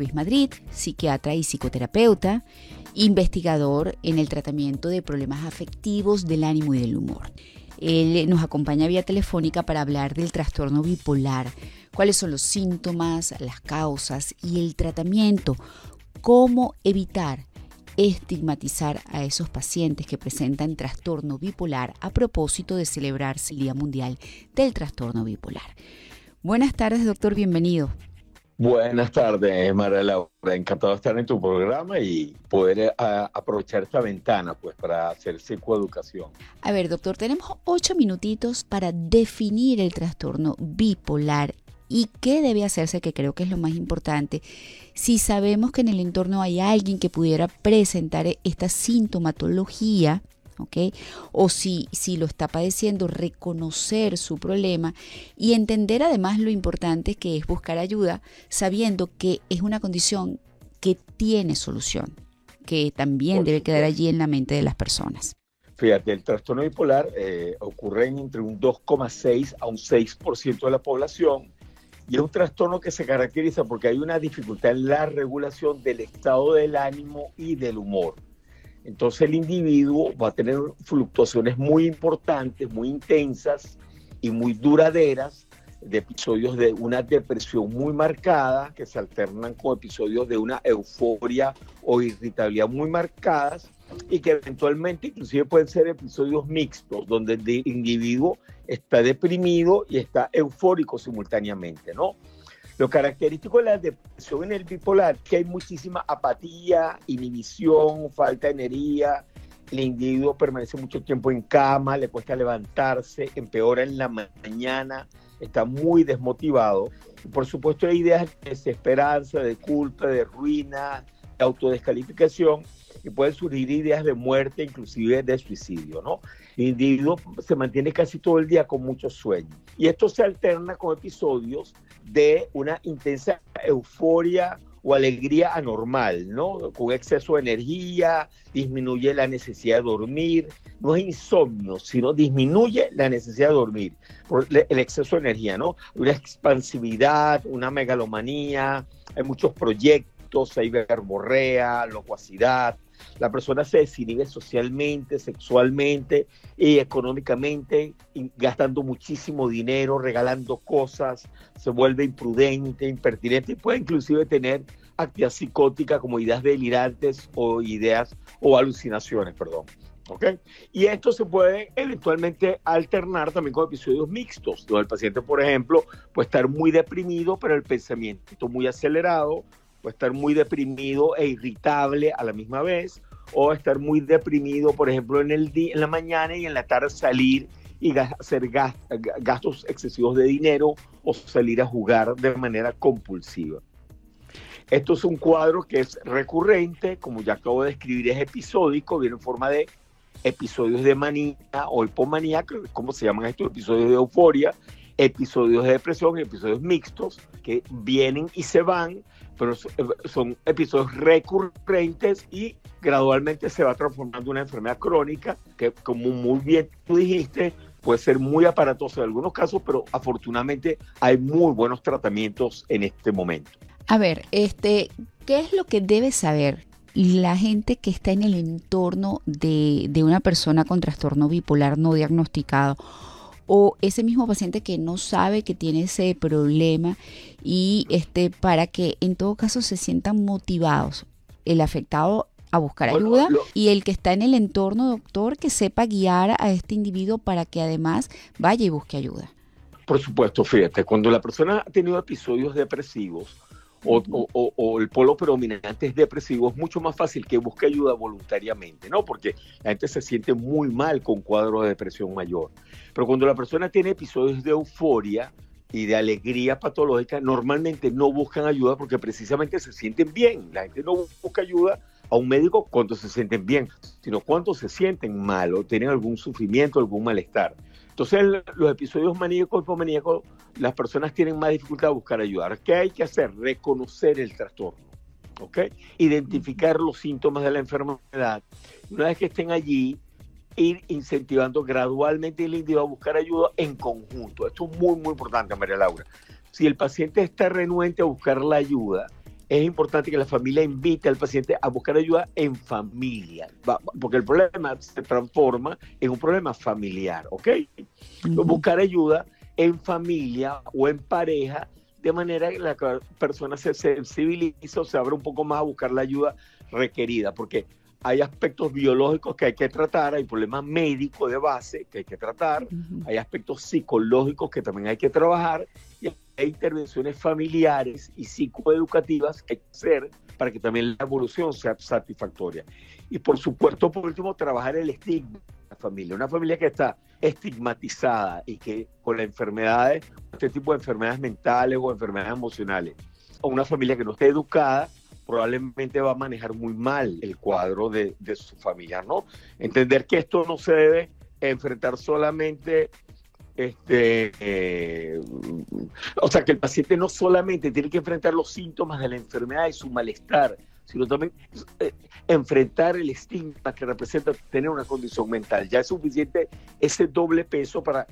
Luis Madrid, psiquiatra y psicoterapeuta, investigador en el tratamiento de problemas afectivos del ánimo y del humor. Él nos acompaña vía telefónica para hablar del trastorno bipolar, cuáles son los síntomas, las causas y el tratamiento, cómo evitar estigmatizar a esos pacientes que presentan trastorno bipolar a propósito de celebrarse el Día Mundial del Trastorno Bipolar. Buenas tardes, doctor, bienvenido. Buenas tardes, María Laura. Encantado de estar en tu programa y poder eh, aprovechar esta ventana pues, para hacer psicoeducación. A ver, doctor, tenemos ocho minutitos para definir el trastorno bipolar y qué debe hacerse, que creo que es lo más importante, si sabemos que en el entorno hay alguien que pudiera presentar esta sintomatología o si, si lo está padeciendo, reconocer su problema y entender además lo importante que es buscar ayuda sabiendo que es una condición que tiene solución, que también debe quedar allí en la mente de las personas. Fíjate, el trastorno bipolar eh, ocurre entre un 2,6 a un 6% de la población y es un trastorno que se caracteriza porque hay una dificultad en la regulación del estado del ánimo y del humor. Entonces el individuo va a tener fluctuaciones muy importantes, muy intensas y muy duraderas de episodios de una depresión muy marcada que se alternan con episodios de una euforia o irritabilidad muy marcadas y que eventualmente inclusive pueden ser episodios mixtos donde el individuo está deprimido y está eufórico simultáneamente, ¿no? Lo característico de la depresión en el bipolar es que hay muchísima apatía, inhibición, falta de energía. El individuo permanece mucho tiempo en cama, le cuesta levantarse, empeora en la mañana, está muy desmotivado. Por supuesto hay ideas de desesperanza, de culpa, de ruina, de autodescalificación y pueden surgir ideas de muerte, inclusive de suicidio, ¿no? Individuo se mantiene casi todo el día con mucho sueño. Y esto se alterna con episodios de una intensa euforia o alegría anormal, ¿no? Con exceso de energía, disminuye la necesidad de dormir, no es insomnio, sino disminuye la necesidad de dormir por el exceso de energía, ¿no? Una expansividad, una megalomanía, hay muchos proyectos, hay verborrea, locuacidad, la persona se desinhibe socialmente, sexualmente y económicamente, gastando muchísimo dinero, regalando cosas, se vuelve imprudente, impertinente y puede inclusive tener actividad psicótica como ideas delirantes o ideas o alucinaciones, perdón. ¿Okay? Y esto se puede eventualmente alternar también con episodios mixtos, donde el paciente, por ejemplo, puede estar muy deprimido, pero el pensamiento muy acelerado, puede estar muy deprimido e irritable a la misma vez, o estar muy deprimido, por ejemplo, en, el día, en la mañana y en la tarde salir y hacer gastos excesivos de dinero o salir a jugar de manera compulsiva. Esto es un cuadro que es recurrente, como ya acabo de describir, es episódico, viene en forma de episodios de manía o hipomanía, como se llaman estos episodios de euforia, episodios de depresión, episodios mixtos que vienen y se van, pero son episodios recurrentes y gradualmente se va transformando una enfermedad crónica que, como muy bien tú dijiste, puede ser muy aparatosa en algunos casos, pero afortunadamente hay muy buenos tratamientos en este momento. A ver, este, ¿qué es lo que debe saber la gente que está en el entorno de, de una persona con trastorno bipolar no diagnosticado? O ese mismo paciente que no sabe que tiene ese problema y este para que en todo caso se sientan motivados el afectado a buscar ayuda y el que está en el entorno doctor que sepa guiar a este individuo para que además vaya y busque ayuda. Por supuesto, fíjate, cuando la persona ha tenido episodios depresivos, o, el polo predominante es depresivo, es mucho más fácil que busque ayuda voluntariamente, ¿no? Porque la gente se siente muy mal con cuadro de depresión mayor. Pero cuando la persona tiene episodios de euforia y de alegría patológica, normalmente no buscan ayuda porque precisamente se sienten bien. La gente no busca ayuda a un médico cuando se sienten bien, sino cuando se sienten mal o tienen algún sufrimiento, algún malestar. Entonces, los episodios maníacos y hipomaníacos, las personas tienen más dificultad de buscar ayuda. ¿Qué hay que hacer? Reconocer el trastorno. ¿ok? Identificar los síntomas de la enfermedad. Una vez que estén allí, ir incentivando gradualmente el individuo a buscar ayuda en conjunto. Esto es muy, muy importante, María Laura. Si el paciente está renuente a buscar la ayuda, es importante que la familia invite al paciente a buscar ayuda en familia, porque el problema se transforma en un problema familiar, ¿ok? Buscar ayuda en familia o en pareja, de manera que la persona se sensibiliza o se abre un poco más a buscar la ayuda requerida, porque hay aspectos biológicos que hay que tratar, hay problemas médicos de base que hay que tratar, hay aspectos psicológicos que también hay que trabajar y hay intervenciones familiares y psicoeducativas que hay que hacer para que también la evolución sea satisfactoria. Y por supuesto, por último, trabajar el estigma familia. Una familia que está estigmatizada y que con las enfermedades, este tipo de enfermedades mentales o enfermedades emocionales, o una familia que no esté educada, probablemente va a manejar muy mal el cuadro de, su familia, ¿no? Entender que esto no se debe enfrentar solamente este, eh, o sea, que el paciente no solamente tiene que enfrentar los síntomas de la enfermedad y su malestar, sino también eh, enfrentar el estigma que representa tener una condición mental. Ya es suficiente ese doble peso para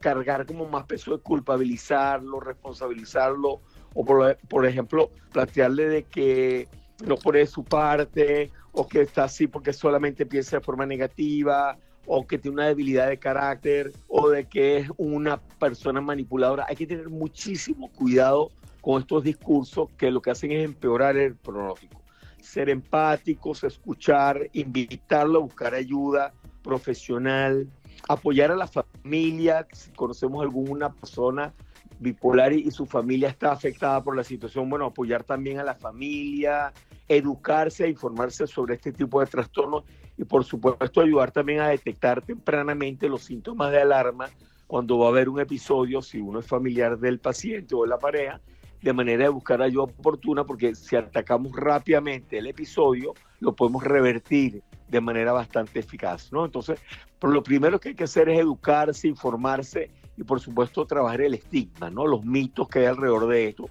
cargar como más peso de culpabilizarlo, responsabilizarlo, o por, por ejemplo, plantearle de que no pone su parte, o que está así porque solamente piensa de forma negativa, o que tiene una debilidad de carácter, o de que es una persona manipuladora. Hay que tener muchísimo cuidado con estos discursos que lo que hacen es empeorar el pronóstico. Ser empáticos, escuchar, invitarlo a buscar ayuda profesional, apoyar a la familia, si conocemos alguna persona bipolar y, su familia está afectada por la situación, bueno, apoyar también a la familia, educarse, informarse sobre este tipo de trastornos y por supuesto ayudar también a detectar tempranamente los síntomas de alarma cuando va a haber un episodio, si uno es familiar del paciente o de la pareja, de manera de buscar ayuda oportuna, porque si atacamos rápidamente el episodio, lo podemos revertir de manera bastante eficaz, ¿no? Entonces, por lo primero que hay que hacer es educarse, informarse y por supuesto trabajar el estigma, ¿no? Los mitos que hay alrededor de esto,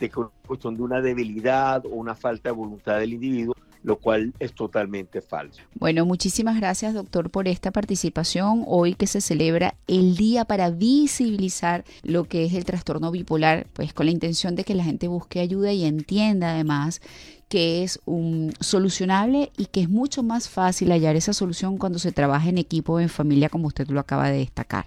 de que es cuestión de una debilidad o una falta de voluntad del individuo, lo cual es totalmente falso. Bueno, muchísimas gracias doctor por esta participación hoy que se celebra el día para visibilizar lo que es el trastorno bipolar, pues con la intención de que la gente busque ayuda y entienda además que es un solucionable y que es mucho más fácil hallar esa solución cuando se trabaja en equipo o en familia como usted lo acaba de destacar.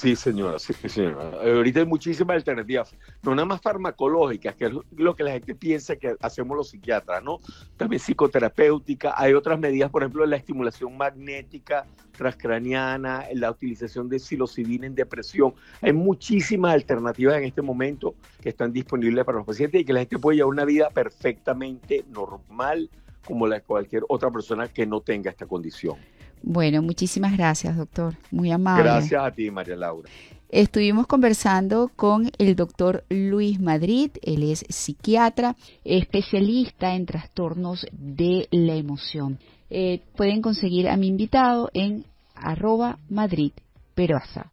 Sí, señora, sí, señora. Ahorita hay muchísimas alternativas, no nada más farmacológicas, que es lo que la gente piensa que hacemos los psiquiatras, ¿no? También psicoterapéutica, hay otras medidas, por ejemplo, la estimulación magnética transcraniana, la utilización de psilocibina en depresión. Hay muchísimas alternativas en este momento que están disponibles para los pacientes y que la gente puede llevar una vida perfectamente normal como la de cualquier otra persona que no tenga esta condición. Bueno, muchísimas gracias, doctor. Muy amable. Gracias a ti, María Laura. Estuvimos conversando con el doctor Luis Madrid, él es psiquiatra, especialista en trastornos de la emoción. Eh, pueden conseguir a mi invitado en arroba Madrid Peroasa.